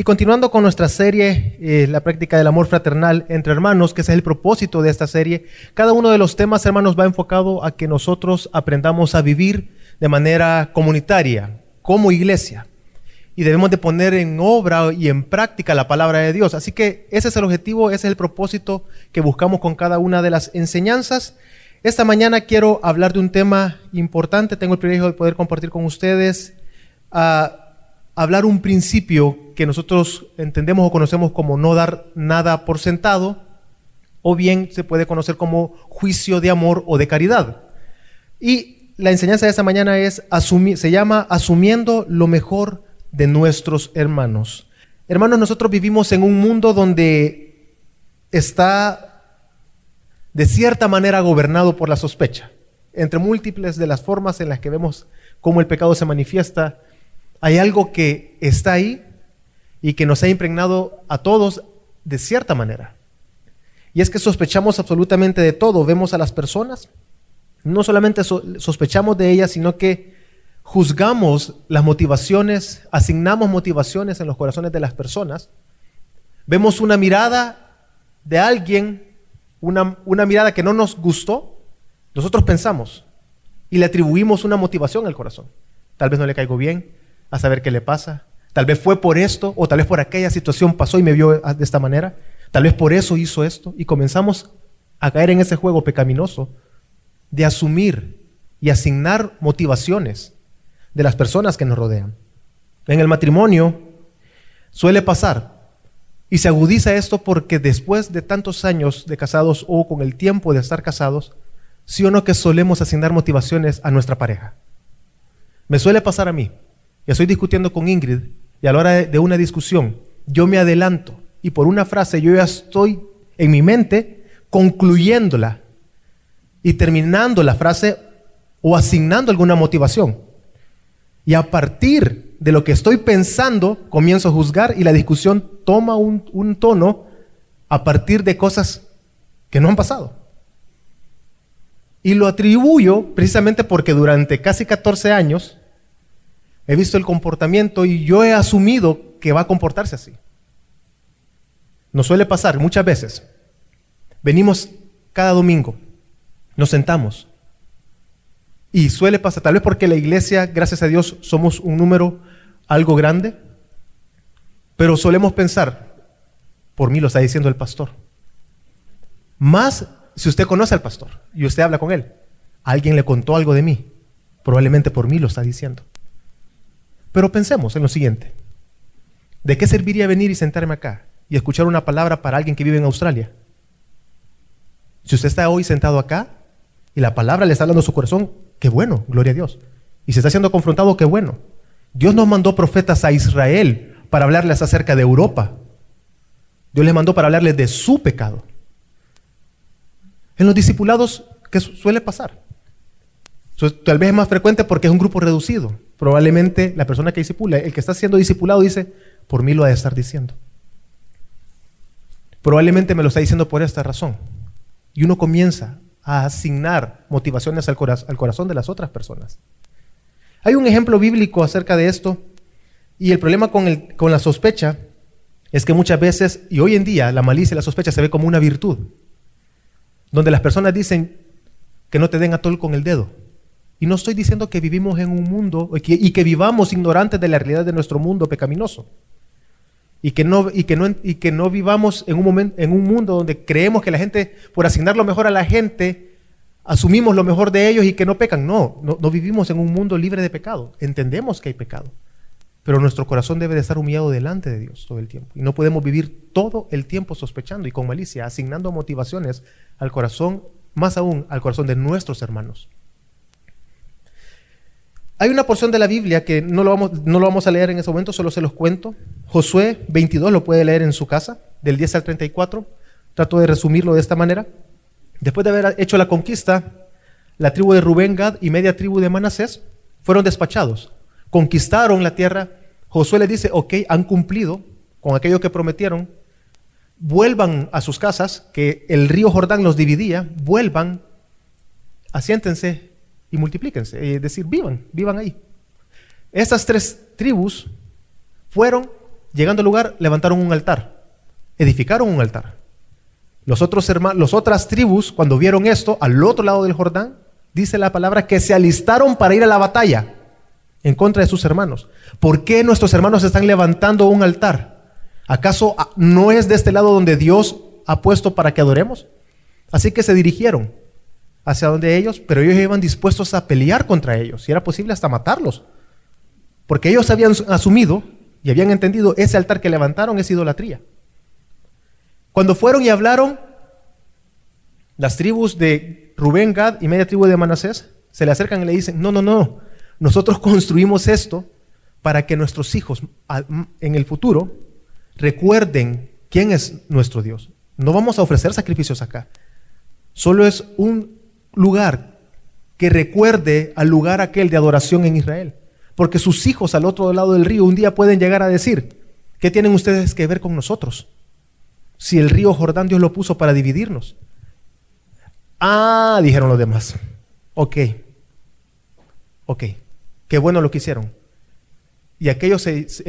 Y continuando con nuestra serie, eh, la práctica del amor fraternal entre hermanos, que ese es el propósito de esta serie, cada uno de los temas, hermanos, va enfocado a que nosotros aprendamos a vivir de manera comunitaria, como iglesia. Y debemos de poner en obra y en práctica la palabra de Dios. Así que ese es el objetivo, ese es el propósito que buscamos con cada una de las enseñanzas. Esta mañana quiero hablar de un tema importante. Tengo el privilegio de poder compartir con ustedes. Uh, hablar un principio que nosotros entendemos o conocemos como no dar nada por sentado, o bien se puede conocer como juicio de amor o de caridad. Y la enseñanza de esta mañana es se llama asumiendo lo mejor de nuestros hermanos. Hermanos, nosotros vivimos en un mundo donde está de cierta manera gobernado por la sospecha. Entre múltiples de las formas en las que vemos cómo el pecado se manifiesta, hay algo que está ahí y que nos ha impregnado a todos de cierta manera. Y es que sospechamos absolutamente de todo. Vemos a las personas, no solamente sospechamos de ellas, sino que juzgamos las motivaciones, asignamos motivaciones en los corazones de las personas. Vemos una mirada de alguien, una, una mirada que no nos gustó, nosotros pensamos y le atribuimos una motivación al corazón. Tal vez no le caigo bien, a saber qué le pasa. Tal vez fue por esto o tal vez por aquella situación pasó y me vio de esta manera. Tal vez por eso hizo esto y comenzamos a caer en ese juego pecaminoso de asumir y asignar motivaciones de las personas que nos rodean. En el matrimonio suele pasar y se agudiza esto porque después de tantos años de casados o con el tiempo de estar casados, sí o no que solemos asignar motivaciones a nuestra pareja. Me suele pasar a mí. Ya estoy discutiendo con Ingrid y a la hora de una discusión yo me adelanto y por una frase yo ya estoy en mi mente concluyéndola y terminando la frase o asignando alguna motivación. Y a partir de lo que estoy pensando, comienzo a juzgar y la discusión toma un, un tono a partir de cosas que no han pasado. Y lo atribuyo precisamente porque durante casi 14 años he visto el comportamiento y yo he asumido que va a comportarse así. Nos suele pasar muchas veces. Venimos cada domingo, nos sentamos y suele pasar, tal vez porque la iglesia, gracias a Dios, somos un número algo grande, pero solemos pensar, por mí lo está diciendo el pastor. Más si usted conoce al pastor y usted habla con él, alguien le contó algo de mí, probablemente por mí lo está diciendo. Pero pensemos en lo siguiente. ¿De qué serviría venir y sentarme acá y escuchar una palabra para alguien que vive en Australia? Si usted está hoy sentado acá y la palabra le está hablando a su corazón, qué bueno, gloria a Dios. Y se está siendo confrontado, qué bueno. Dios nos mandó profetas a Israel para hablarles acerca de Europa. Dios les mandó para hablarles de su pecado. En los discipulados, ¿qué suele pasar? Tal vez es más frecuente porque es un grupo reducido. Probablemente la persona que disipula, el que está siendo discipulado dice, por mí lo ha de estar diciendo. Probablemente me lo está diciendo por esta razón. Y uno comienza a asignar motivaciones al, corazón de las otras personas. Hay un ejemplo bíblico acerca de esto y el problema con, con la sospecha es que muchas veces, y hoy en día, la malicia y la sospecha se ve como una virtud, donde las personas dicen que no te den atol con el dedo. Y no estoy diciendo que vivimos en un mundo y que, vivamos ignorantes de la realidad de nuestro mundo pecaminoso. Y que no, y que no, y que no vivamos en un, momento, en un mundo donde creemos que la gente, por asignar lo mejor a la gente, asumimos lo mejor de ellos y que no pecan. No, no, no vivimos en un mundo libre de pecado. Entendemos que hay pecado. Pero nuestro corazón debe de estar humillado delante de Dios todo el tiempo. Y no podemos vivir todo el tiempo sospechando y con malicia, asignando motivaciones al corazón, más aún al corazón de nuestros hermanos. Hay una porción de la Biblia que no lo, vamos, no lo vamos a leer en ese momento, solo se los cuento. Josué 22 lo puede leer en su casa, del 10 al 34. Trato de resumirlo de esta manera. Después de haber hecho la conquista, la tribu de Rubén, Gad y media tribu de Manasés fueron despachados. Conquistaron la tierra. Josué le dice, ok, han cumplido con aquello que prometieron. Vuelvan a sus casas, que el río Jordán los dividía. Vuelvan, asiéntense y multiplíquense, es decir, vivan, vivan ahí. Estas tres tribus fueron llegando al lugar, levantaron un altar, edificaron un altar. Los otros hermanos, las otras tribus, cuando vieron esto, al otro lado del Jordán, dice la palabra que se alistaron para ir a la batalla en contra de sus hermanos. ¿Por qué nuestros hermanos están levantando un altar? ¿Acaso ah, no es de este lado donde Dios ha puesto para que adoremos? Así que se dirigieron hacia donde ellos, pero ellos iban dispuestos a pelear contra ellos, si era posible hasta matarlos. Porque ellos habían asumido y habían entendido ese altar que levantaron es idolatría. Cuando fueron y hablaron, las tribus de Rubén, Gad y media tribu de Manasés se le acercan y le dicen, no, no, no, nosotros construimos esto para que nuestros hijos en el futuro recuerden quién es nuestro Dios. No vamos a ofrecer sacrificios acá. Solo es un lugar que recuerde al lugar aquel de adoración en Israel. Porque sus hijos al otro lado del río un día pueden llegar a decir, ¿qué tienen ustedes que ver con nosotros? Si el río Jordán Dios lo puso para dividirnos. Ah, dijeron los demás. Ok. Ok. Qué bueno lo que hicieron. Y aquello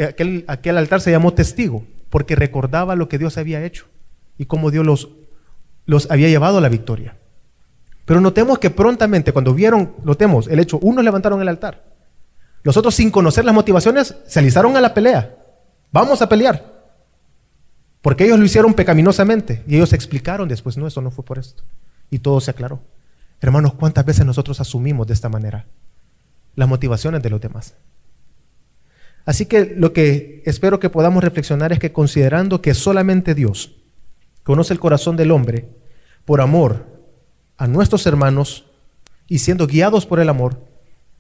aquel, aquel altar se llamó testigo, porque recordaba lo que Dios había hecho y cómo Dios los, los había llevado a la victoria. Pero notemos que prontamente, cuando vieron, notemos el hecho, unos levantaron el altar, los otros sin conocer las motivaciones se alistaron a la pelea. Vamos a pelear. Porque ellos lo hicieron pecaminosamente y ellos explicaron después, no, eso no fue por esto. Y todo se aclaró. Hermanos, ¿cuántas veces nosotros asumimos de esta manera las motivaciones de los demás? Así que lo que espero que podamos reflexionar es que considerando que solamente Dios conoce el corazón del hombre, por amor a nuestros hermanos y siendo guiados por el amor,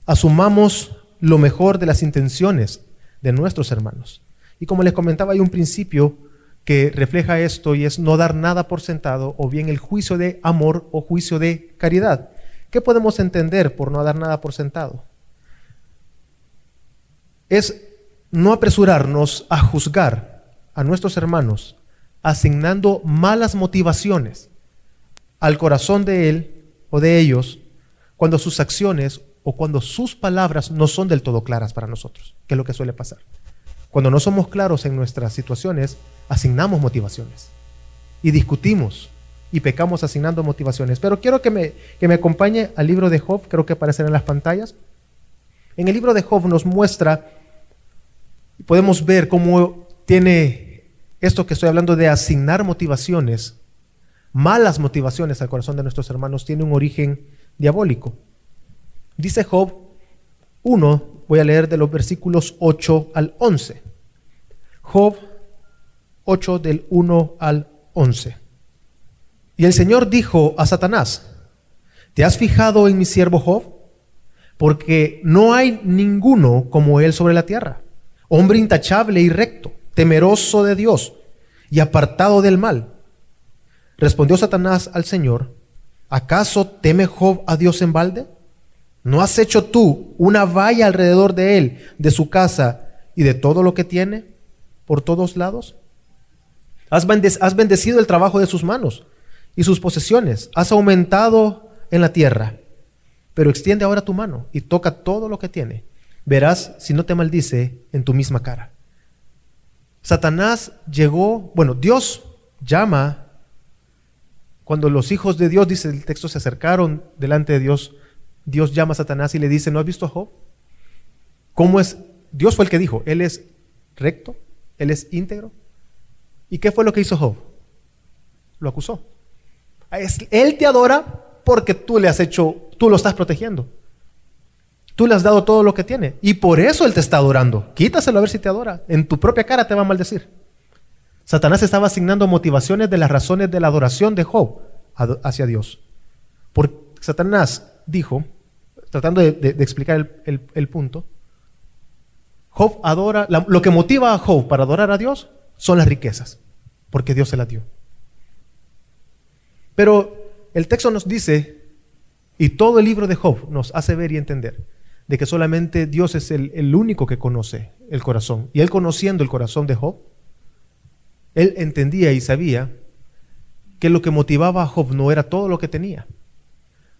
asumamos lo mejor de las intenciones de nuestros hermanos. Y como les comentaba, hay un principio que refleja esto y es no dar nada por sentado o bien el juicio de amor o juicio de caridad. ¿Qué podemos entender por no dar nada por sentado? Es no apresurarnos a juzgar a nuestros hermanos asignando malas motivaciones al corazón de él o de ellos cuando sus acciones o cuando sus palabras no son del todo claras para nosotros, que es lo que suele pasar. Cuando no somos claros en nuestras situaciones, asignamos motivaciones y discutimos y pecamos asignando motivaciones. Pero quiero que me, que me acompañe al libro de Job, creo que aparecerá en las pantallas. En el libro de Job nos muestra, podemos ver cómo tiene esto que estoy hablando de asignar motivaciones, malas motivaciones al corazón de nuestros hermanos, tiene un origen diabólico. Dice Job 1, voy a leer de los versículos 8 al 11. Job 8 del 1 al 11. Y el Señor dijo a Satanás, ¿te has fijado en mi siervo Job? Porque no hay ninguno como él sobre la tierra, hombre intachable y recto, temeroso de Dios y apartado del mal. Respondió Satanás al Señor, ¿acaso teme Job a Dios en balde? ¿No has hecho tú una valla alrededor de él, de su casa y de todo lo que tiene por todos lados? Has, bendecido el trabajo de sus manos y sus posesiones. Has aumentado en la tierra. Pero extiende ahora tu mano y toca todo lo que tiene. Verás si no te maldice en tu misma cara. Satanás llegó, bueno, Dios llama, cuando los hijos de Dios, dice el texto, se acercaron delante de Dios, Dios llama a Satanás y le dice, ¿no has visto a Job? ¿Cómo es? Dios fue el que dijo, Él es recto, Él es íntegro. ¿Y qué fue lo que hizo Job? Lo acusó. Él te adora porque tú le has hecho, tú lo estás protegiendo. Tú le has dado todo lo que tiene. Y por eso Él te está adorando. Quítaselo a ver si te adora. En tu propia cara te va a maldecir. Satanás estaba asignando motivaciones de las razones de la adoración de Job hacia Dios. Por Satanás dijo, tratando de, explicar el, punto, Job adora, lo que motiva a Job para adorar a Dios son las riquezas, porque Dios se las dio. Pero el texto nos dice, y todo el libro de Job nos hace ver y entender, de que solamente Dios es el único que conoce el corazón. Y él conociendo el corazón de Job, él entendía y sabía que lo que motivaba a Job no era todo lo que tenía,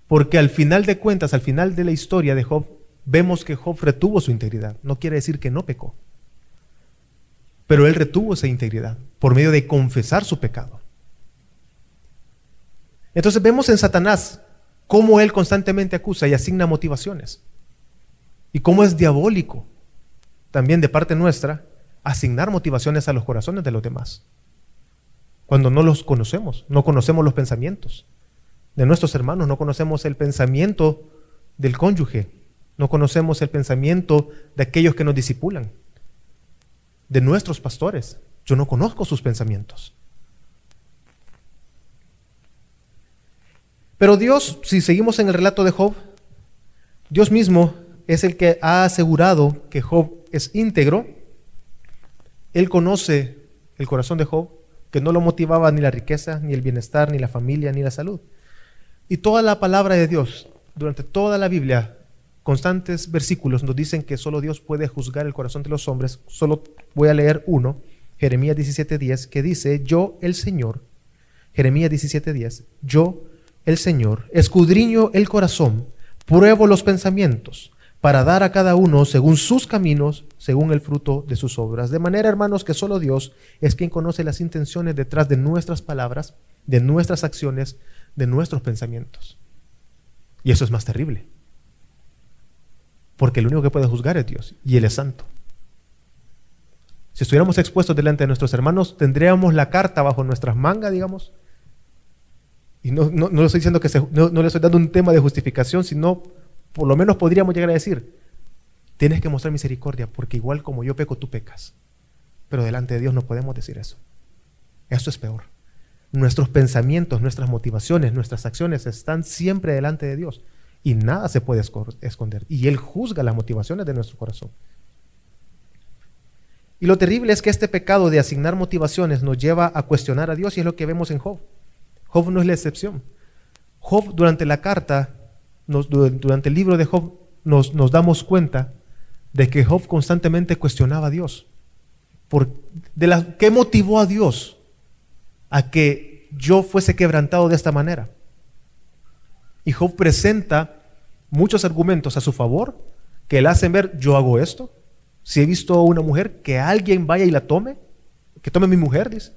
porque al final de cuentas, al final de la historia de Job, vemos que Job retuvo su integridad. No quiere decir que no pecó. Pero él retuvo esa integridad por medio de confesar su pecado. Entonces vemos en Satanás cómo él constantemente acusa y asigna motivaciones. Y cómo es diabólico también de parte nuestra asignar motivaciones a los corazones de los demás. Cuando no los conocemos, no conocemos los pensamientos de nuestros hermanos, no conocemos el pensamiento del cónyuge, no conocemos el pensamiento de aquellos que nos disipulan, de nuestros pastores. Yo no conozco sus pensamientos. Pero Dios, si seguimos en el relato de Job, Dios mismo es el que ha asegurado que Job es íntegro. Él conoce el corazón de Job, que no lo motivaba ni la riqueza, ni el bienestar, ni la familia, ni la salud. Y toda la palabra de Dios, durante toda la Biblia, constantes versículos nos dicen que solo Dios puede juzgar el corazón de los hombres. Solo voy a leer uno, Jeremías 17:10, que dice, yo el Señor, Jeremías 17:10, yo el Señor, escudriño el corazón, pruebo los pensamientos, para dar a cada uno según sus caminos, según el fruto de sus obras. De manera, hermanos, que solo Dios es quien conoce las intenciones detrás de nuestras palabras, de nuestras acciones, de nuestros pensamientos. Y eso es más terrible. Porque el único que puede juzgar es Dios y Él es santo. Si estuviéramos expuestos delante de nuestros hermanos, tendríamos la carta bajo nuestras mangas, digamos. Y no, no, le estoy diciendo que no, no le estoy dando un tema de justificación, sino por lo menos podríamos llegar a decir, tienes que mostrar misericordia, porque igual como yo peco, tú pecas. Pero delante de Dios no podemos decir eso. Eso es peor. Nuestros pensamientos, nuestras motivaciones, nuestras acciones están siempre delante de Dios y nada se puede esconder. Y Él juzga las motivaciones de nuestro corazón. Y lo terrible es que este pecado de asignar motivaciones nos lleva a cuestionar a Dios y es lo que vemos en Job. Job no es la excepción. Job durante la carta, durante el libro de Job, nos, nos, damos cuenta de que Job constantemente cuestionaba a Dios. Por, de la, ¿Qué motivó a Dios a que yo fuese quebrantado de esta manera? Y Job presenta muchos argumentos a su favor que le hacen ver, yo hago esto. Si he visto a una mujer, que alguien vaya y la tome, que tome mi mujer, dice.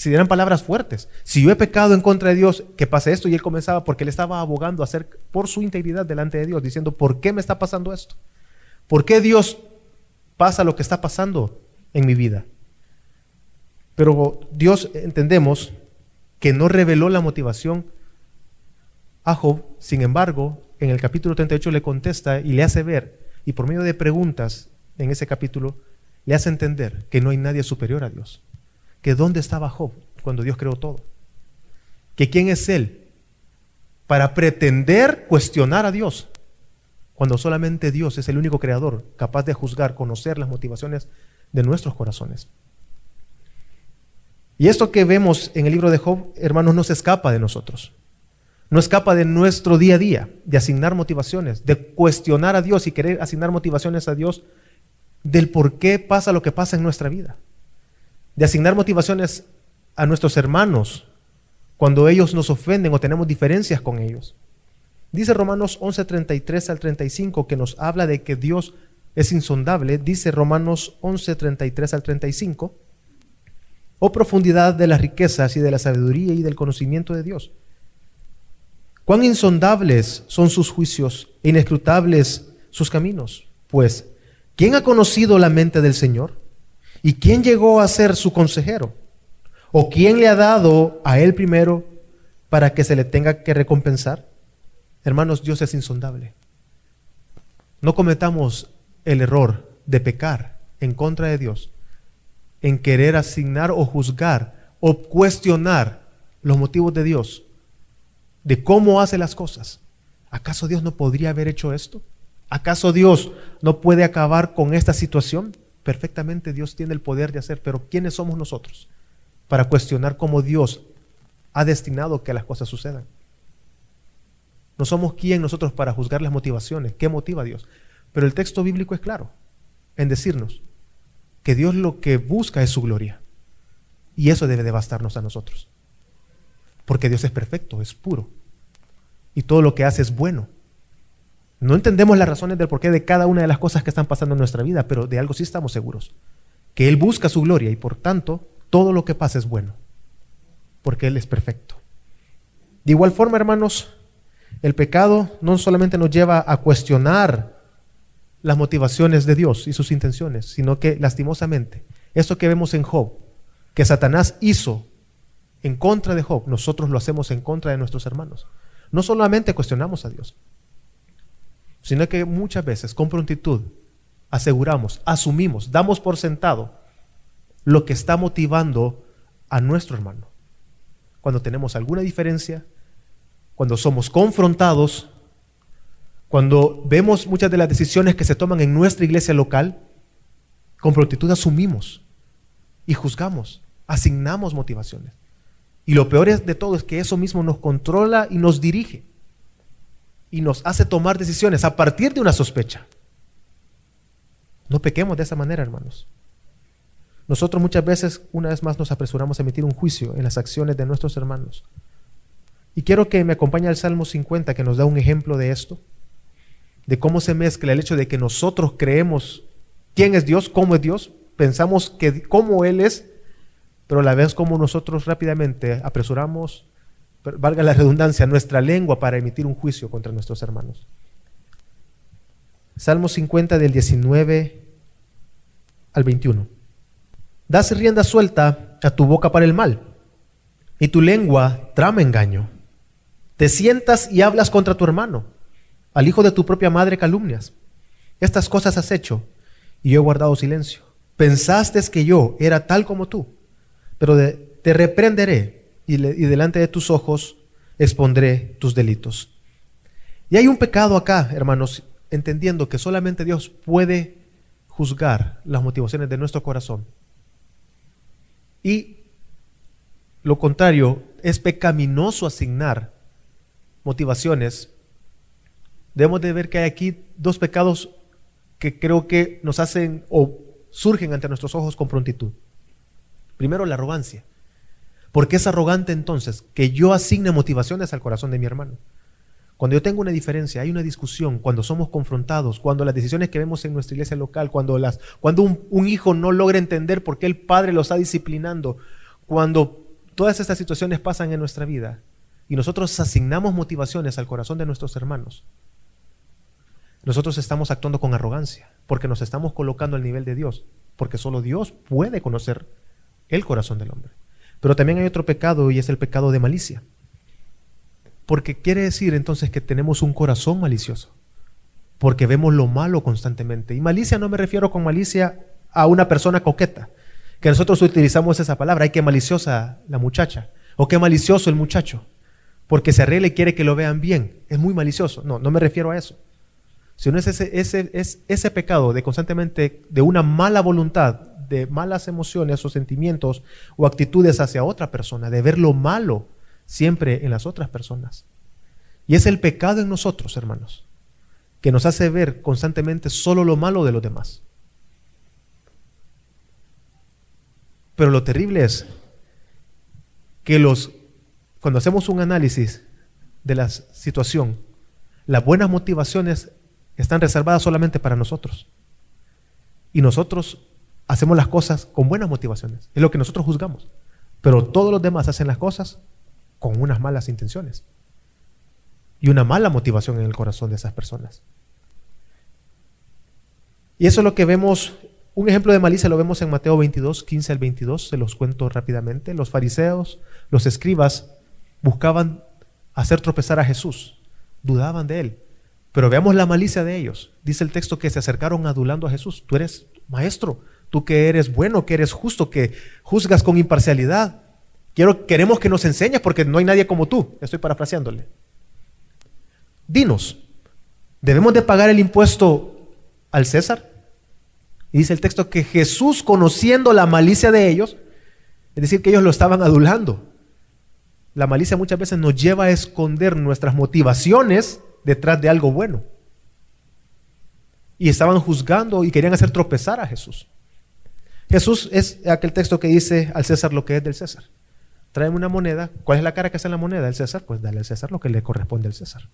Si dieran palabras fuertes. Si yo he pecado en contra de Dios, que pase esto. Y él comenzaba porque él estaba abogando a hacer por su integridad delante de Dios, diciendo, ¿por qué me está pasando esto? ¿Por qué Dios pasa lo que está pasando en mi vida? Pero Dios entendemos que no reveló la motivación a Job, sin embargo, en el capítulo 38 le contesta y le hace ver, y por medio de preguntas en ese capítulo, le hace entender que no hay nadie superior a Dios. Que dónde estaba Job cuando Dios creó todo. Que quién es Él para pretender cuestionar a Dios cuando solamente Dios es el único creador capaz de juzgar, conocer las motivaciones de nuestros corazones. Y esto que vemos en el libro de Job, hermanos, no se escapa de nosotros no escapa de nuestro día a día, de asignar motivaciones, de cuestionar a Dios y querer asignar motivaciones a Dios del por qué pasa lo que pasa en nuestra vida, de asignar motivaciones a nuestros hermanos cuando ellos nos ofenden o tenemos diferencias con ellos. Dice Romanos 11:33 al 35 que nos habla de que Dios es insondable, dice Romanos 11:33 al 35, oh profundidad de las riquezas y de la sabiduría y del conocimiento de Dios Cuán insondables son sus juicios e inescrutables sus caminos. Pues, ¿quién ha conocido la mente del Señor? ¿Y quién llegó a ser su consejero? ¿O quién le ha dado a él primero para que se le tenga que recompensar? Hermanos, Dios es insondable. No cometamos el error de pecar en contra de Dios, en querer asignar o juzgar o cuestionar los motivos de Dios de cómo hace las cosas. ¿Acaso Dios no podría haber hecho esto? ¿Acaso Dios no puede acabar con esta situación? Perfectamente Dios tiene el poder de hacer, pero ¿quiénes somos nosotros para cuestionar cómo Dios ha destinado que las cosas sucedan? No somos quién nosotros para juzgar las motivaciones, qué motiva a Dios. Pero el texto bíblico es claro en decirnos que Dios lo que busca es su gloria. Y eso debe de bastarnos a nosotros. Porque Dios es perfecto, es puro. Y todo lo que hace es bueno. No entendemos las razones del porqué de cada una de las cosas que están pasando en nuestra vida, pero de algo sí estamos seguros. que Él busca su gloria y por tanto todo lo que pasa es bueno, porque Él es perfecto. De igual forma, hermanos, el pecado no solamente nos lleva a cuestionar las motivaciones de Dios y sus intenciones, sino que lastimosamente, esto que vemos en Job, que Satanás hizo en contra de Job, nosotros lo hacemos en contra de nuestros hermanos. No solamente cuestionamos a Dios, sino que muchas veces con prontitud aseguramos, asumimos, damos por sentado lo que está motivando a nuestro hermano. Cuando tenemos alguna diferencia, cuando somos confrontados, cuando vemos muchas de las decisiones que se toman en nuestra iglesia local, con prontitud asumimos y juzgamos, asignamos motivaciones. Y lo peor de todo es que eso mismo nos controla y nos dirige y nos hace tomar decisiones a partir de una sospecha. No pequemos de esa manera, hermanos. Nosotros muchas veces, una vez más, nos apresuramos a emitir un juicio en las acciones de nuestros hermanos. Y quiero que me acompañe al Salmo 50, que nos da un ejemplo de esto, de cómo se mezcla el hecho de que nosotros creemos quién es Dios, cómo es Dios, pensamos que cómo Él es, pero a la vez como nosotros rápidamente apresuramos, valga la redundancia, nuestra lengua para emitir un juicio contra nuestros hermanos. Salmo 50 del 19 al 21. Das rienda suelta a tu boca para el mal, y tu lengua trama engaño. Te sientas y hablas contra tu hermano, al hijo de tu propia madre calumnias. Estas cosas has hecho, y yo he guardado silencio. Pensaste que yo era tal como tú, pero te reprenderé y, delante de tus ojos expondré tus delitos. Y hay un pecado acá, hermanos, entendiendo que solamente Dios puede juzgar las motivaciones de nuestro corazón. Y lo contrario, es pecaminoso asignar motivaciones. Debemos de ver que hay aquí dos pecados que creo que nos hacen o surgen ante nuestros ojos con prontitud. Primero, la arrogancia. ¿Por qué es arrogante entonces que yo asigne motivaciones al corazón de mi hermano? Cuando yo tengo una diferencia, hay una discusión, cuando somos confrontados, cuando las decisiones que vemos en nuestra iglesia local, cuando, las, cuando un, un hijo no logra entender por qué el padre lo está disciplinando, cuando todas estas situaciones pasan en nuestra vida y nosotros asignamos motivaciones al corazón de nuestros hermanos, nosotros estamos actuando con arrogancia, porque nos estamos colocando al nivel de Dios, porque solo Dios puede conocer el corazón del hombre. Pero también hay otro pecado y es el pecado de malicia. Porque quiere decir entonces que tenemos un corazón malicioso, porque vemos lo malo constantemente. Y malicia no me refiero con malicia a una persona coqueta, que nosotros utilizamos esa palabra, ay, qué maliciosa la muchacha, o qué malicioso el muchacho, porque se arregla y quiere que lo vean bien. Es muy malicioso. No, no me refiero a eso no es ese, ese, es ese pecado de constantemente, de una mala voluntad, de malas emociones o sentimientos o actitudes hacia otra persona, de ver lo malo siempre en las otras personas. Y es el pecado en nosotros, hermanos, que nos hace ver constantemente solo lo malo de los demás. Pero lo terrible es que los, cuando hacemos un análisis de la situación, las buenas motivaciones están reservadas solamente para nosotros. Y nosotros hacemos las cosas con buenas motivaciones. Es lo que nosotros juzgamos. Pero todos los demás hacen las cosas con unas malas intenciones. Y una mala motivación en el corazón de esas personas. Y eso es lo que vemos, un ejemplo de malicia lo vemos en Mateo 22, 15 al 22, se los cuento rápidamente. Los fariseos, los escribas, buscaban hacer tropezar a Jesús, dudaban de él. Pero veamos la malicia de ellos. Dice el texto que se acercaron adulando a Jesús. Tú eres maestro, tú que eres bueno, que eres justo, que juzgas con imparcialidad. Quiero, queremos que nos enseñes porque no hay nadie como tú. Estoy parafraseándole. Dinos, ¿debemos de pagar el impuesto al César? Y dice el texto que Jesús, conociendo la malicia de ellos, es decir, que ellos lo estaban adulando. La malicia muchas veces nos lleva a esconder nuestras motivaciones detrás de algo bueno. Y estaban juzgando y querían hacer tropezar a Jesús. Jesús es aquel texto que dice al César lo que es del César. Tráeme una moneda. ¿Cuál es la cara que hace la moneda del César? Pues dale al César lo que le corresponde al César.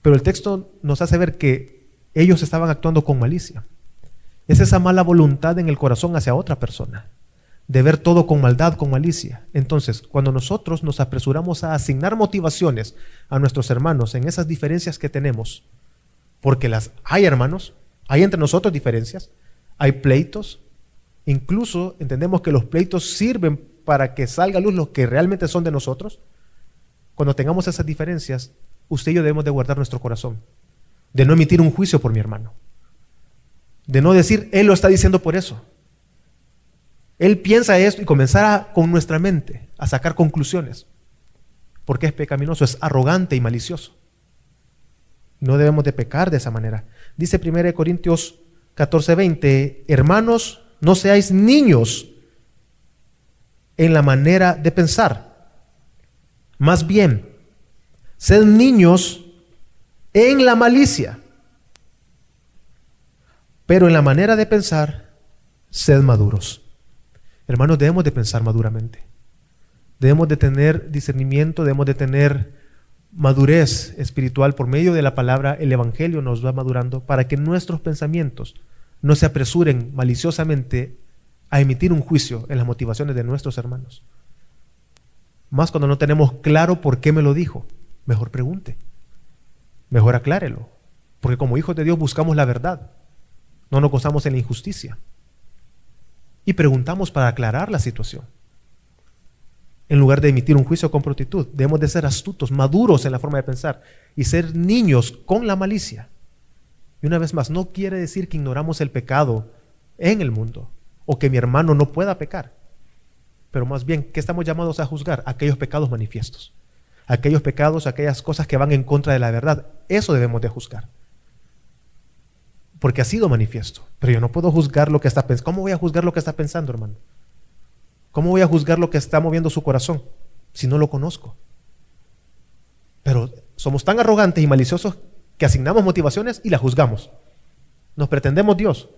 Pero el texto nos hace ver que ellos estaban actuando con malicia. Es esa mala voluntad en el corazón hacia otra persona, de ver todo con maldad, con malicia. Entonces, cuando nosotros nos apresuramos a asignar motivaciones a nuestros hermanos en esas diferencias que tenemos, porque las hay hermanos, hay entre nosotros diferencias, hay pleitos, incluso entendemos que los pleitos sirven para que salga a luz los que realmente son de nosotros. Cuando tengamos esas diferencias, usted y yo debemos de guardar nuestro corazón, de no emitir un juicio por mi hermano, de no decir, él lo está diciendo por eso. Él piensa esto y comenzar con nuestra mente a sacar conclusiones, porque es pecaminoso, es arrogante y malicioso. No debemos de pecar de esa manera. Dice 1 Corintios 14:20, hermanos, no seáis niños en la manera de pensar. Más bien, sed niños en la malicia. Pero en la manera de pensar, sed maduros. Hermanos, debemos de pensar maduramente. Debemos de tener discernimiento, debemos de tener madurez espiritual por medio de la palabra, el Evangelio nos va madurando para que nuestros pensamientos no se apresuren maliciosamente a emitir un juicio en las motivaciones de nuestros hermanos. Más cuando no tenemos claro por qué me lo dijo, mejor pregunte, mejor aclárelo, porque como hijos de Dios buscamos la verdad, no nos gozamos en la injusticia y preguntamos para aclarar la situación en lugar de emitir un juicio con prontitud. Debemos de ser astutos, maduros en la forma de pensar y ser niños con la malicia. Y una vez más, no quiere decir que ignoramos el pecado en el mundo o que mi hermano no pueda pecar. Pero más bien, ¿qué estamos llamados a juzgar? Aquellos pecados manifiestos. Aquellos pecados, aquellas cosas que van en contra de la verdad. Eso debemos de juzgar. Porque ha sido manifiesto. Pero yo no puedo juzgar lo que está pensando. ¿Cómo voy a juzgar lo que está pensando, hermano? ¿Cómo voy a juzgar lo que está moviendo su corazón si no lo conozco? Pero somos tan arrogantes y maliciosos que asignamos motivaciones y las juzgamos. Nos pretendemos Dios.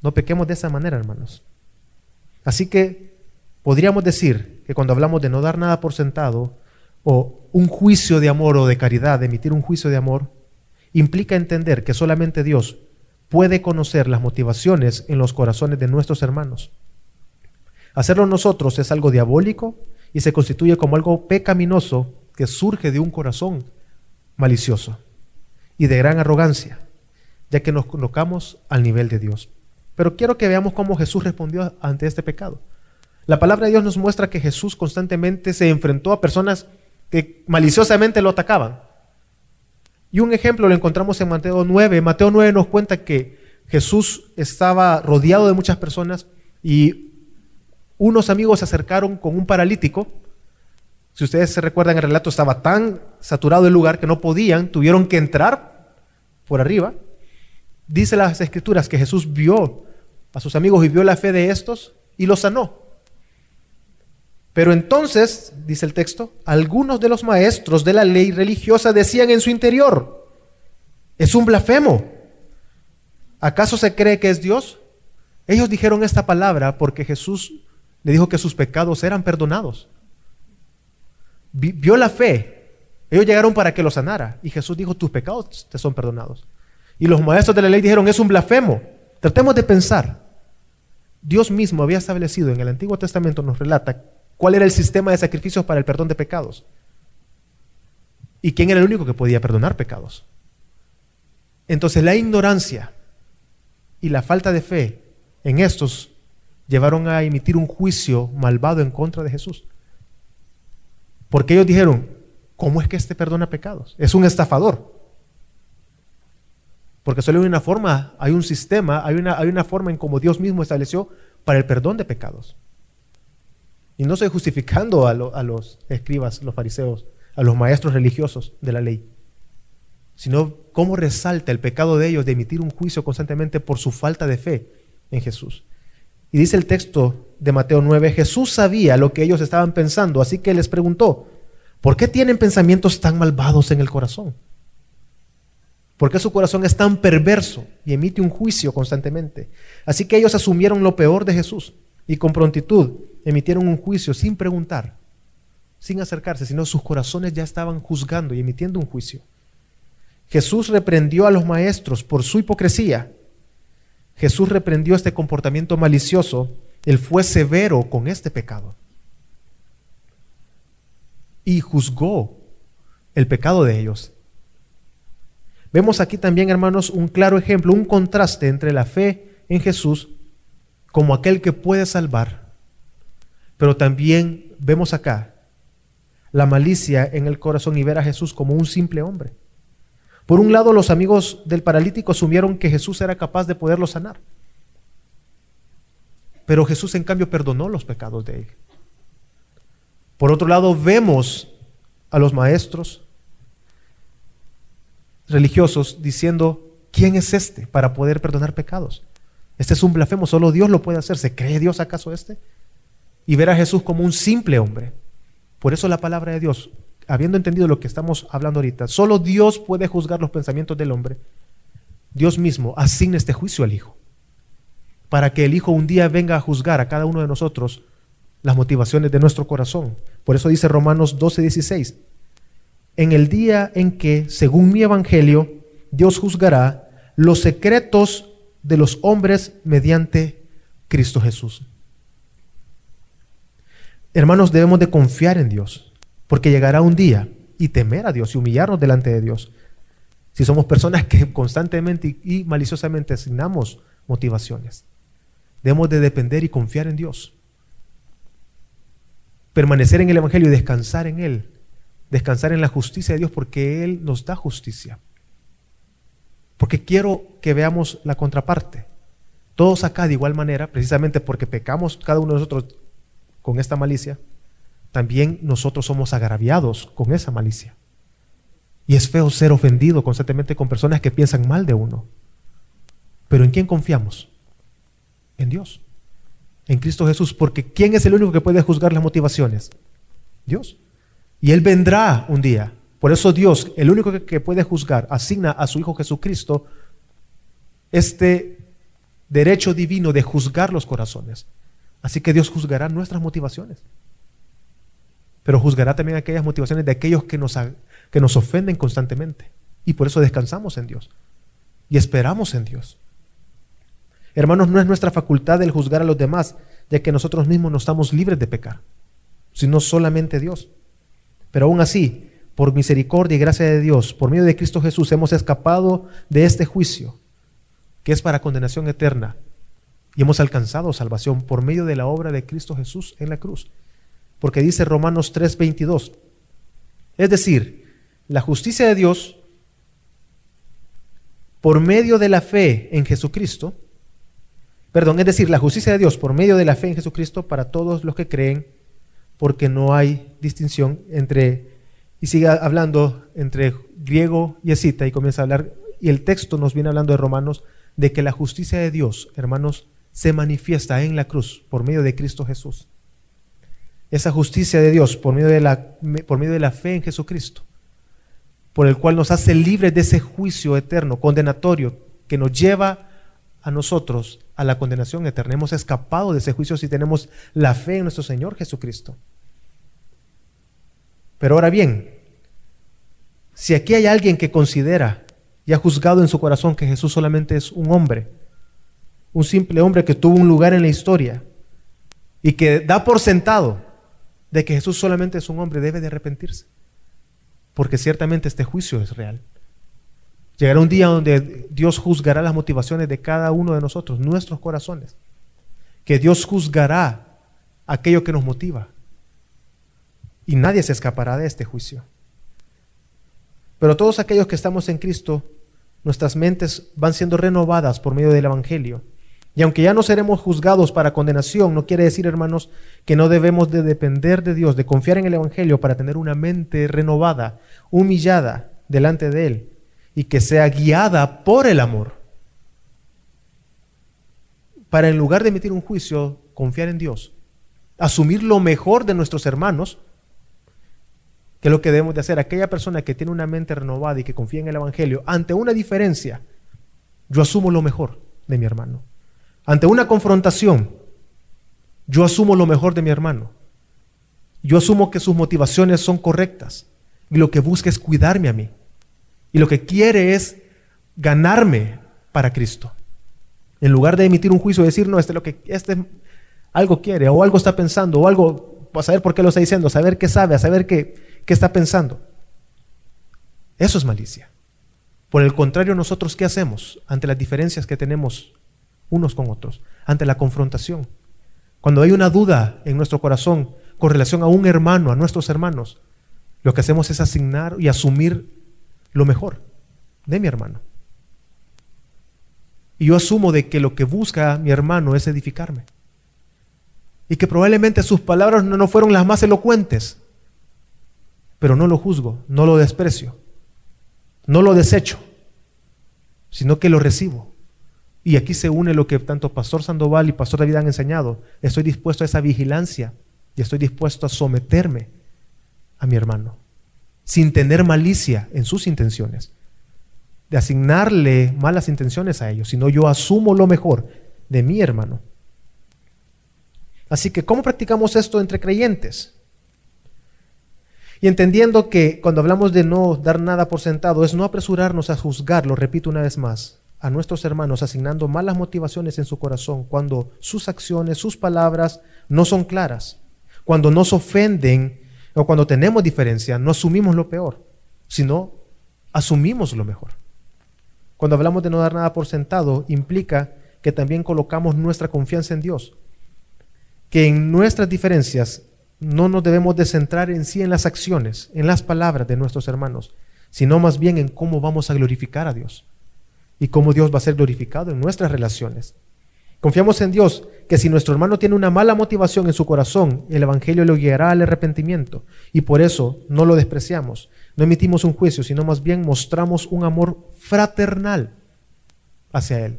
No pequemos de esa manera, hermanos. Así que podríamos decir que cuando hablamos de no dar nada por sentado, o un juicio de amor o de caridad, emitir un juicio de amor, implica entender que solamente Dios puede conocer las motivaciones en los corazones de nuestros hermanos. Hacerlo nosotros es algo diabólico y se constituye como algo pecaminoso que surge de un corazón malicioso y de gran arrogancia, ya que nos colocamos al nivel de Dios. Pero quiero que veamos cómo Jesús respondió ante este pecado. La palabra de Dios nos muestra que Jesús constantemente se enfrentó a personas que maliciosamente lo atacaban. Y un ejemplo lo encontramos en Mateo 9. Mateo 9 nos cuenta que Jesús estaba rodeado de muchas personas y unos amigos se acercaron con un paralítico. Si ustedes se recuerdan, el relato estaba tan saturado el lugar que no podían, tuvieron que entrar por arriba. Dice las escrituras que Jesús vio a sus amigos y vio la fe de estos y los sanó. Pero entonces, dice el texto, algunos de los maestros de la ley religiosa decían en su interior, es un blasfemo. ¿Acaso se cree que es Dios? Ellos dijeron esta palabra porque Jesús le dijo que sus pecados eran perdonados. Vio la fe. Ellos llegaron para que lo sanara. Y Jesús dijo, tus pecados te son perdonados. Y los maestros de la ley dijeron, es un blasfemo. Tratemos de pensar. Dios mismo había establecido en el Antiguo Testamento, nos relata cuál era el sistema de sacrificios para el perdón de pecados. Y quién era el único que podía perdonar pecados. Entonces la ignorancia y la falta de fe en estos llevaron a emitir un juicio malvado en contra de Jesús. Porque ellos dijeron, ¿cómo es que este perdona pecados? Es un estafador. Porque solo hay una forma, hay un sistema, hay una, hay una forma en como Dios mismo estableció para el perdón de pecados. Y no estoy justificando a, a los escribas, los fariseos, a los maestros religiosos de la ley, sino cómo resalta el pecado de ellos de emitir un juicio constantemente por su falta de fe en Jesús. Y dice el texto de Mateo 9, Jesús sabía lo que ellos estaban pensando, así que les preguntó, ¿por qué tienen pensamientos tan malvados en el corazón? ¿Por qué su corazón es tan perverso y emite un juicio constantemente? Así que ellos asumieron lo peor de Jesús y con prontitud emitieron un juicio sin preguntar, sin acercarse, sino sus corazones ya estaban juzgando y emitiendo un juicio. Jesús reprendió a los maestros por su hipocresía Jesús reprendió este comportamiento malicioso, Él fue severo con este pecado y juzgó el pecado de ellos. Vemos aquí también, hermanos, un claro ejemplo, un contraste entre la fe en Jesús como aquel que puede salvar, pero también vemos acá la malicia en el corazón y ver a Jesús como un simple hombre. Por un lado, los amigos del paralítico asumieron que Jesús era capaz de poderlo sanar. Pero Jesús en cambio perdonó los pecados de él. Por otro lado, vemos a los maestros religiosos diciendo, ¿quién es este para poder perdonar pecados? Este es un blasfemo, solo Dios lo puede hacer. ¿Se cree Dios acaso este? Y ver a Jesús como un simple hombre. Por eso la palabra de Dios habiendo entendido lo que estamos hablando ahorita, solo Dios puede juzgar los pensamientos del hombre. Dios mismo asigna este juicio al Hijo, para que el Hijo un día venga a juzgar a cada uno de nosotros las motivaciones de nuestro corazón. Por eso dice Romanos 12, 16, en el día en que, según mi evangelio, Dios juzgará los secretos de los hombres mediante Cristo Jesús. Hermanos, debemos de confiar en Dios. Porque llegará un día y temer a Dios y humillarnos delante de Dios. Si somos personas que constantemente y maliciosamente asignamos motivaciones, debemos de depender y confiar en Dios. Permanecer en el Evangelio y descansar en Él. Descansar en la justicia de Dios porque Él nos da justicia. Porque quiero que veamos la contraparte. Todos acá de igual manera, precisamente porque pecamos cada uno de nosotros con esta malicia, también nosotros somos agraviados con esa malicia. Y es feo ser ofendido constantemente con personas que piensan mal de uno. Pero ¿en quién confiamos? En Dios, en Cristo Jesús, porque ¿quién es el único que puede juzgar las motivaciones? Dios. Y Él vendrá un día. Por eso Dios, el único que, puede juzgar, asigna a su Hijo Jesucristo este derecho divino de juzgar los corazones. Así que Dios juzgará nuestras motivaciones pero juzgará también aquellas motivaciones de aquellos que nos, que nos ofenden constantemente. Y por eso descansamos en Dios y esperamos en Dios. Hermanos, no es nuestra facultad el juzgar a los demás, ya que nosotros mismos no estamos libres de pecar, sino solamente Dios. Pero aún así, por misericordia y gracia de Dios, por medio de Cristo Jesús, hemos escapado de este juicio, que es para condenación eterna, y hemos alcanzado salvación por medio de la obra de Cristo Jesús en la cruz porque dice Romanos 3:22. Es decir, la justicia de Dios por medio de la fe en Jesucristo, perdón, es decir, la justicia de Dios por medio de la fe en Jesucristo para todos los que creen, porque no hay distinción entre, y sigue hablando entre griego y escita, y comienza a hablar, y el texto nos viene hablando de Romanos, de que la justicia de Dios, hermanos, se manifiesta en la cruz por medio de Cristo Jesús esa justicia de Dios por medio de la, por medio de la fe en Jesucristo, por el cual nos hace libres de ese juicio eterno, condenatorio, que nos lleva a nosotros a la condenación eterna. Hemos escapado de ese juicio si tenemos la fe en nuestro Señor Jesucristo. Pero ahora bien, si aquí hay alguien que considera y ha juzgado en su corazón que Jesús solamente es un hombre, un simple hombre que tuvo un lugar en la historia y que da por sentado de que Jesús solamente es un hombre, debe de arrepentirse. Porque ciertamente este juicio es real. Llegará un día donde Dios juzgará las motivaciones de cada uno de nosotros, nuestros corazones. Que Dios juzgará aquello que nos motiva. Y nadie se escapará de este juicio. Pero todos aquellos que estamos en Cristo, nuestras mentes van siendo renovadas por medio del Evangelio. Y aunque ya no seremos juzgados para condenación, no quiere decir, hermanos, que no debemos de depender de Dios, de confiar en el Evangelio para tener una mente renovada, humillada delante de Él y que sea guiada por el amor. Para en lugar de emitir un juicio, confiar en Dios, asumir lo mejor de nuestros hermanos, que es lo que debemos de hacer. Aquella persona que tiene una mente renovada y que confía en el Evangelio, ante una diferencia, yo asumo lo mejor de mi hermano. Ante una confrontación, yo asumo lo mejor de mi hermano. Yo asumo que sus motivaciones son correctas y lo que busca es cuidarme a mí. Y lo que quiere es ganarme para Cristo. En lugar de emitir un juicio y decir, no, este lo que este algo quiere, o algo está pensando, o algo, para saber por qué lo está diciendo, saber qué sabe, a saber qué, qué está pensando. Eso es malicia. Por el contrario, nosotros, ¿qué hacemos ante las diferencias que tenemos unos con otros? Ante la confrontación. Cuando hay una duda en nuestro corazón con relación a un hermano, a nuestros hermanos, lo que hacemos es asignar y asumir lo mejor de mi hermano. Y yo asumo de que lo que busca mi hermano es edificarme. Y que probablemente sus palabras no fueron las más elocuentes. Pero no lo juzgo, no lo desprecio, no lo desecho, sino que lo recibo. Y aquí se une lo que tanto Pastor Sandoval y Pastor David han enseñado. Estoy dispuesto a esa vigilancia y estoy dispuesto a someterme a mi hermano, sin tener malicia en sus intenciones de asignarle malas intenciones a ellos, sino yo asumo lo mejor de mi hermano. Así que, ¿cómo practicamos esto entre creyentes? Y entendiendo que cuando hablamos de no dar nada por sentado, es no apresurarnos a juzgar, lo repito una vez más, a nuestros hermanos asignando malas motivaciones en su corazón cuando sus acciones, sus palabras no son claras, cuando nos ofenden o cuando tenemos diferencia, no asumimos lo peor, sino asumimos lo mejor. Cuando hablamos de no dar nada por sentado, implica que también colocamos nuestra confianza en Dios. Que en nuestras diferencias no nos debemos de centrar en sí en las acciones, en las palabras de nuestros hermanos, sino más bien en cómo vamos a glorificar a Dios y cómo Dios va a ser glorificado en nuestras relaciones. Confiamos en Dios que si nuestro hermano tiene una mala motivación en su corazón, el Evangelio lo guiará al arrepentimiento y por eso no lo despreciamos, no emitimos un juicio, sino más bien mostramos un amor fraternal hacia Él.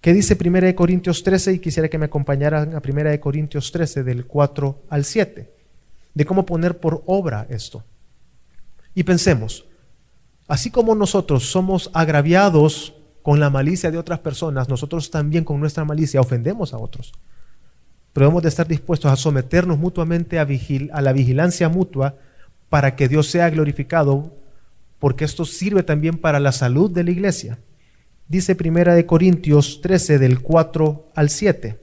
¿Qué dice 1 Corintios 13? Y quisiera que me acompañaran a 1 Corintios 13 del 4 al 7, de cómo poner por obra esto. Y pensemos, así como nosotros somos agraviados con la malicia de otras personas, nosotros también con nuestra malicia ofendemos a otros. Pero hemos de estar dispuestos a someternos mutuamente a, la vigilancia mutua para que Dios sea glorificado, porque esto sirve también para la salud de la iglesia. Dice Primera de Corintios 13 del 4 al 7.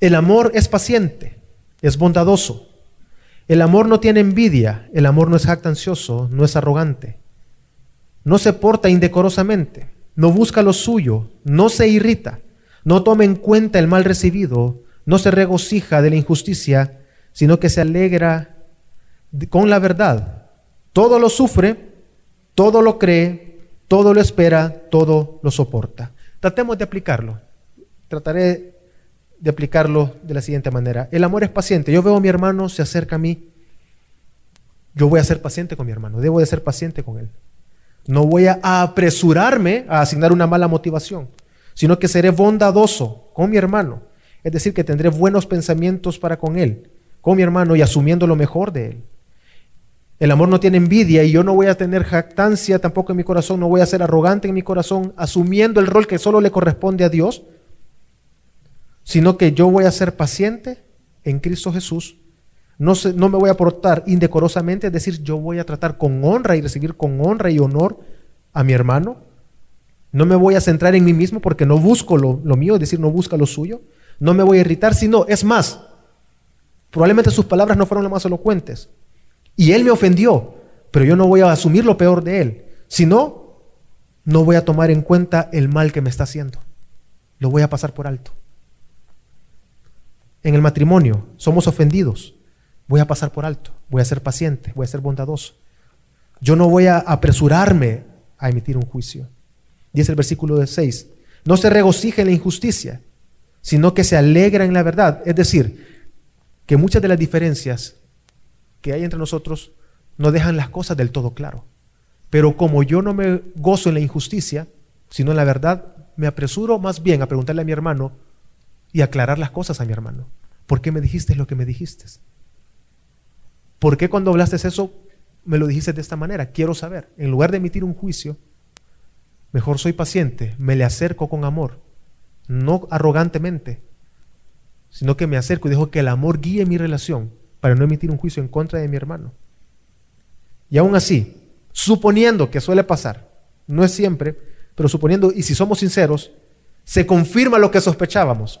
El amor es paciente, es bondadoso. El amor no tiene envidia, el amor no es jactancioso, no es arrogante. No se porta indecorosamente, no busca lo suyo, no se irrita, no toma en cuenta el mal recibido, no se regocija de la injusticia, sino que se alegra con la verdad. Todo lo sufre, todo lo cree, todo lo espera, todo lo soporta. Tratemos de aplicarlo. Trataré de aplicarlo de la siguiente manera. El amor es paciente. Yo veo a mi hermano, se acerca a mí. Yo voy a ser paciente con mi hermano. Debo de ser paciente con él. No voy a apresurarme a asignar una mala motivación, sino que seré bondadoso con mi hermano. Es decir, que tendré buenos pensamientos para con él con mi hermano y asumiendo lo mejor de él. El amor no tiene envidia y yo no voy a tener jactancia tampoco en mi corazón, no voy a ser arrogante en mi corazón, asumiendo el rol que solo le corresponde a Dios, sino que yo voy a ser paciente en Cristo Jesús. No, no me voy a portar indecorosamente, es decir, yo voy a tratar con honra y recibir con honra y honor a mi hermano. No me voy a centrar en mí mismo porque no busco lo, lo mío, es decir, no busca lo suyo. No me voy a irritar, sino, es más, Probablemente sus palabras no fueron las más elocuentes. Y él me ofendió, pero yo no voy a asumir lo peor de él. Si no, no voy a tomar en cuenta el mal que me está haciendo. Lo voy a pasar por alto. En el matrimonio somos ofendidos. Voy a pasar por alto. Voy a ser paciente. Voy a ser bondadoso. Yo no voy a apresurarme a emitir un juicio. Dice el versículo 6. No se regocija en la injusticia, sino que se alegra en la verdad. Es decir, que muchas de las diferencias que hay entre nosotros no dejan las cosas del todo claro. Pero como yo no me gozo en la injusticia, sino en la verdad, me apresuro más bien a preguntarle a mi hermano y aclarar las cosas a mi hermano. ¿Por qué me dijiste lo que me dijiste? ¿Por qué cuando hablaste eso me lo dijiste de esta manera? Quiero saber. En lugar de emitir un juicio, mejor soy paciente, me le acerco con amor, no arrogantemente, sino que me acerco y dejo que el amor guíe mi relación para no emitir un juicio en contra de mi hermano. Y aún así, suponiendo que suele pasar, no es siempre, pero suponiendo, y si somos sinceros, se confirma lo que sospechábamos.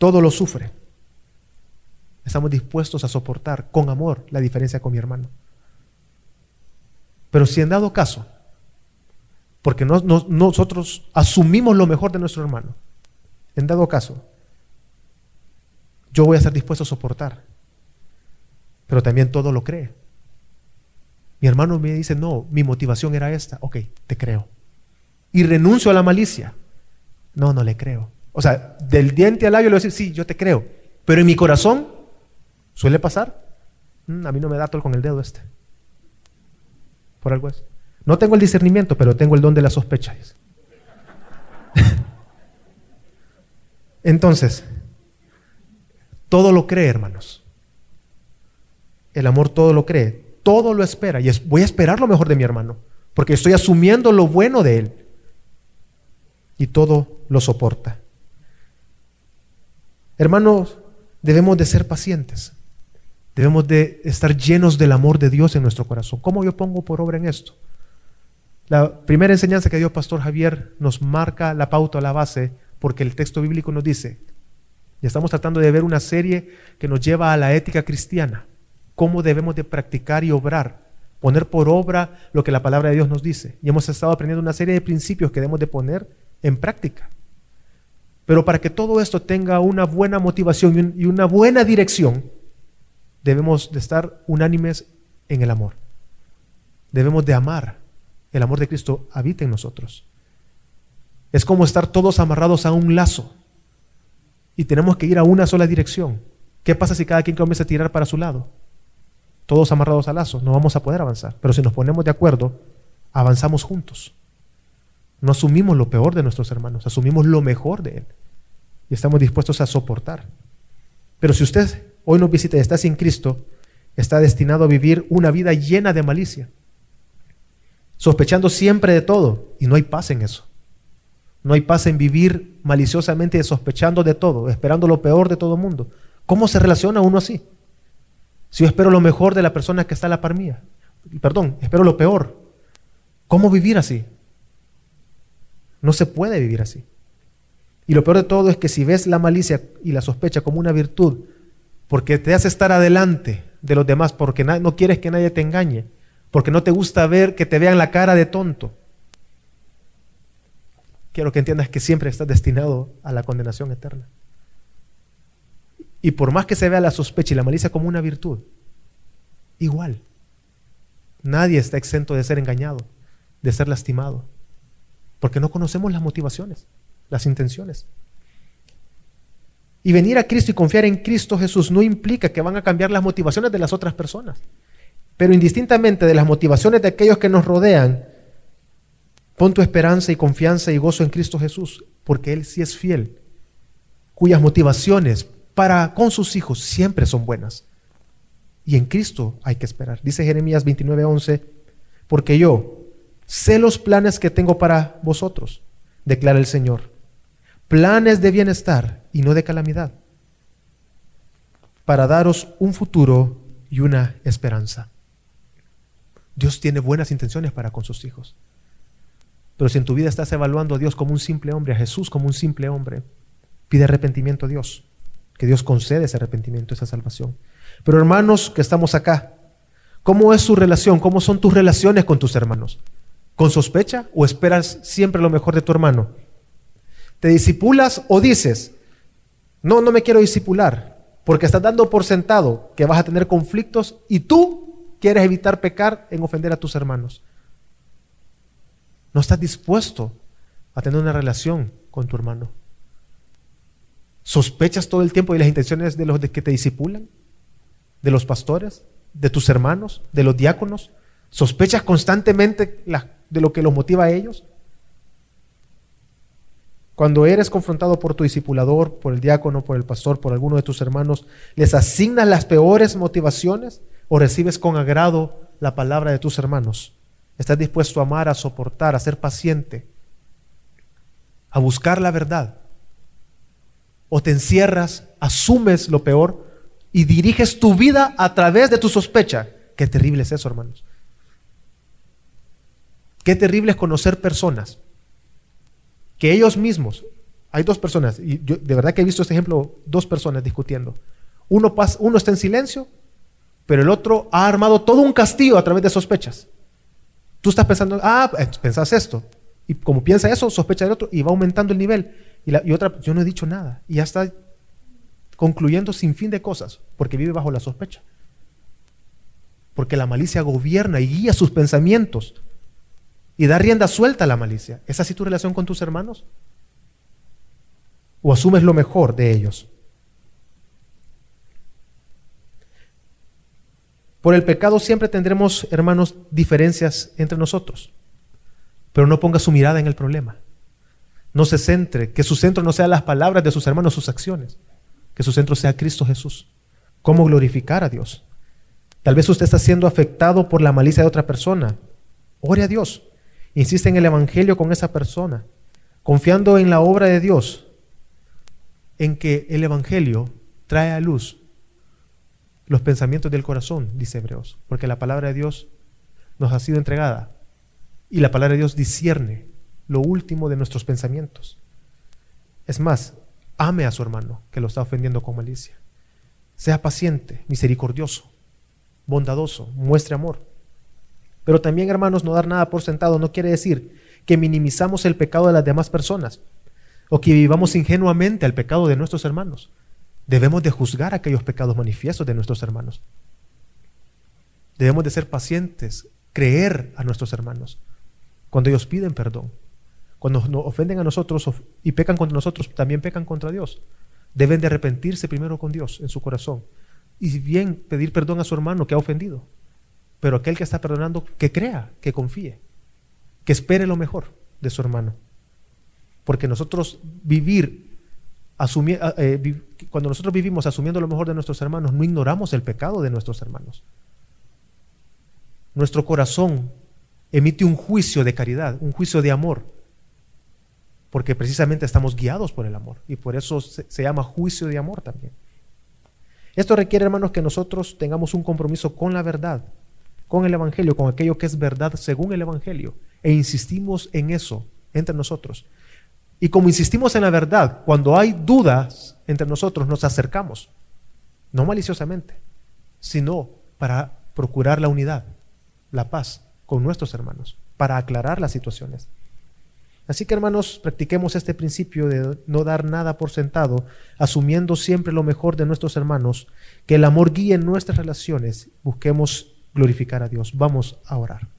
Todo lo sufre. Estamos dispuestos a soportar con amor la diferencia con mi hermano. Pero si en dado caso, porque nosotros asumimos lo mejor de nuestro hermano, en dado caso, yo voy a estar dispuesto a soportar, pero también todo lo cree. Mi hermano me dice, no, mi motivación era esta, ok, te creo. Y renuncio a la malicia. No, no le creo. O sea, del diente al labio le voy a decir, sí, yo te creo. Pero en mi corazón, ¿suele pasar? Mm, a mí no me da todo con el dedo este. Por algo es. No tengo el discernimiento, pero tengo el don de la sospecha. Entonces, todo lo cree, hermanos. El amor todo lo cree, todo lo espera. Y voy a esperar lo mejor de mi hermano, porque estoy asumiendo lo bueno de él. Y todo lo soporta. Hermanos, debemos de ser pacientes. Debemos de estar llenos del amor de Dios en nuestro corazón. ¿Cómo yo pongo por obra en esto? La primera enseñanza que dio Pastor Javier nos marca la pauta, la base, porque el texto bíblico nos dice, y estamos tratando de ver una serie que nos lleva a la ética cristiana, cómo debemos de practicar y obrar, poner por obra lo que la palabra de Dios nos dice. Y hemos estado aprendiendo una serie de principios que debemos de poner en práctica. Pero para que todo esto tenga una buena motivación y una buena dirección, debemos de estar unánimes en el amor. Debemos de amar. El amor de Cristo habita en nosotros. Es como estar todos amarrados a un lazo y tenemos que ir a una sola dirección. ¿Qué pasa si cada quien comienza a tirar para su lado? Todos amarrados al lazo, no vamos a poder avanzar. Pero si nos ponemos de acuerdo, avanzamos juntos. No asumimos lo peor de nuestros hermanos, asumimos lo mejor de Él. Y estamos dispuestos a soportar. Pero si usted hoy nos visita y está sin Cristo, está destinado a vivir una vida llena de malicia, sospechando siempre de todo, y no hay paz en eso. No hay paz en vivir maliciosamente sospechando de todo, esperando lo peor de todo el mundo. ¿Cómo se relaciona uno así? Si yo espero lo mejor de la persona que está a la par mía, perdón, espero lo peor. ¿Cómo vivir así? No se puede vivir así. Y lo peor de todo es que si ves la malicia y la sospecha como una virtud, porque te hace estar adelante de los demás, porque no quieres que nadie te engañe, porque no te gusta ver que te vean la cara de tonto, quiero que entiendas que siempre estás destinado a la condenación eterna. Y por más que se vea la sospecha y la malicia como una virtud, igual, nadie está exento de ser engañado, de ser lastimado, porque no conocemos las motivaciones, las intenciones. Y venir a Cristo y confiar en Cristo Jesús no implica que van a cambiar las motivaciones de las otras personas. Pero indistintamente de las motivaciones de aquellos que nos rodean, pon tu esperanza y confianza y gozo en Cristo Jesús, porque Él sí es fiel, cuyas motivaciones para con sus hijos siempre son buenas. Y en Cristo hay que esperar. Dice Jeremías 29:11, porque yo sé los planes que tengo para vosotros, declara el Señor planes de bienestar y no de calamidad, para daros un futuro y una esperanza. Dios tiene buenas intenciones para con sus hijos. Pero si en tu vida estás evaluando a Dios como un simple hombre, a Jesús como un simple hombre, pide arrepentimiento a Dios, que Dios concede ese arrepentimiento, esa salvación. Pero hermanos que estamos acá, ¿cómo es su relación? ¿Cómo son tus relaciones con tus hermanos? ¿Con sospecha o esperas siempre lo mejor de tu hermano? ¿Te disipulas o dices, no, no me quiero disipular, porque estás dando por sentado que vas a tener conflictos y tú quieres evitar pecar en ofender a tus hermanos? No estás dispuesto a tener una relación con tu hermano. ¿Sospechas todo el tiempo de las intenciones de los que te disipulan? ¿De los pastores? ¿De tus hermanos? ¿De los diáconos? ¿Sospechas constantemente de lo que los motiva a ellos? Cuando eres confrontado por tu discipulador, por el diácono, por el pastor, por alguno de tus hermanos, ¿les asignas las peores motivaciones o recibes con agrado la palabra de tus hermanos? ¿Estás dispuesto a amar, a soportar, a ser paciente, a buscar la verdad? ¿O te encierras, asumes lo peor y diriges tu vida a través de tu sospecha? Qué terrible es eso, hermanos. Qué terrible es conocer personas que ellos mismos, hay dos personas, y yo de verdad que he visto este ejemplo, dos personas discutiendo. Uno, pasa, uno está en silencio, pero el otro ha armado todo un castillo a través de sospechas. Tú estás pensando, ah, eh, pensás esto. Y como piensa eso, sospecha del otro y va aumentando el nivel. Y, la, y otra, yo no he dicho nada. Y ya está concluyendo sin fin de cosas, porque vive bajo la sospecha. Porque la malicia gobierna y guía sus pensamientos y da rienda suelta a la malicia. ¿Es así tu relación con tus hermanos? ¿O asumes lo mejor de ellos? Por el pecado siempre tendremos, hermanos, diferencias entre nosotros. Pero no ponga su mirada en el problema. No se centre, que su centro no sea las palabras de sus hermanos, sus acciones. Que su centro sea Cristo Jesús. ¿Cómo glorificar a Dios? Tal vez usted está siendo afectado por la malicia de otra persona. Ore a Dios. Insiste en el Evangelio con esa persona, confiando en la obra de Dios, en que el Evangelio trae a luz los pensamientos del corazón, dice Hebreos, porque la palabra de Dios nos ha sido entregada y la palabra de Dios discierne lo último de nuestros pensamientos. Es más, ame a su hermano que lo está ofendiendo con malicia. Sea paciente, misericordioso, bondadoso, muestre amor. Pero también, hermanos, no dar nada por sentado no quiere decir que minimizamos el pecado de las demás personas o que vivamos ingenuamente al pecado de nuestros hermanos. Debemos de juzgar aquellos pecados manifiestos de nuestros hermanos. Debemos de ser pacientes, creer a nuestros hermanos cuando ellos piden perdón. Cuando nos ofenden a nosotros y pecan contra nosotros, también pecan contra Dios. Deben de arrepentirse primero con Dios en su corazón y bien pedir perdón a su hermano que ha ofendido. Pero aquel que está perdonando, que crea, que confíe, que espere lo mejor de su hermano. Porque nosotros vivir eh, cuando nosotros vivimos asumiendo lo mejor de nuestros hermanos, no ignoramos el pecado de nuestros hermanos. Nuestro corazón emite un juicio de caridad, un juicio de amor, porque precisamente estamos guiados por el amor y por eso se, se llama juicio de amor también. Esto requiere, hermanos, que nosotros tengamos un compromiso con la verdad, con el Evangelio, con aquello que es verdad según el Evangelio, e insistimos en eso entre nosotros. Y como insistimos en la verdad, cuando hay dudas entre nosotros, nos acercamos, no maliciosamente, sino para procurar la unidad, la paz con nuestros hermanos, para aclarar las situaciones. Así que hermanos, practiquemos este principio de no dar nada por sentado, asumiendo siempre lo mejor de nuestros hermanos, que el amor guíe nuestras relaciones, busquemos glorificar a Dios. Vamos a orar.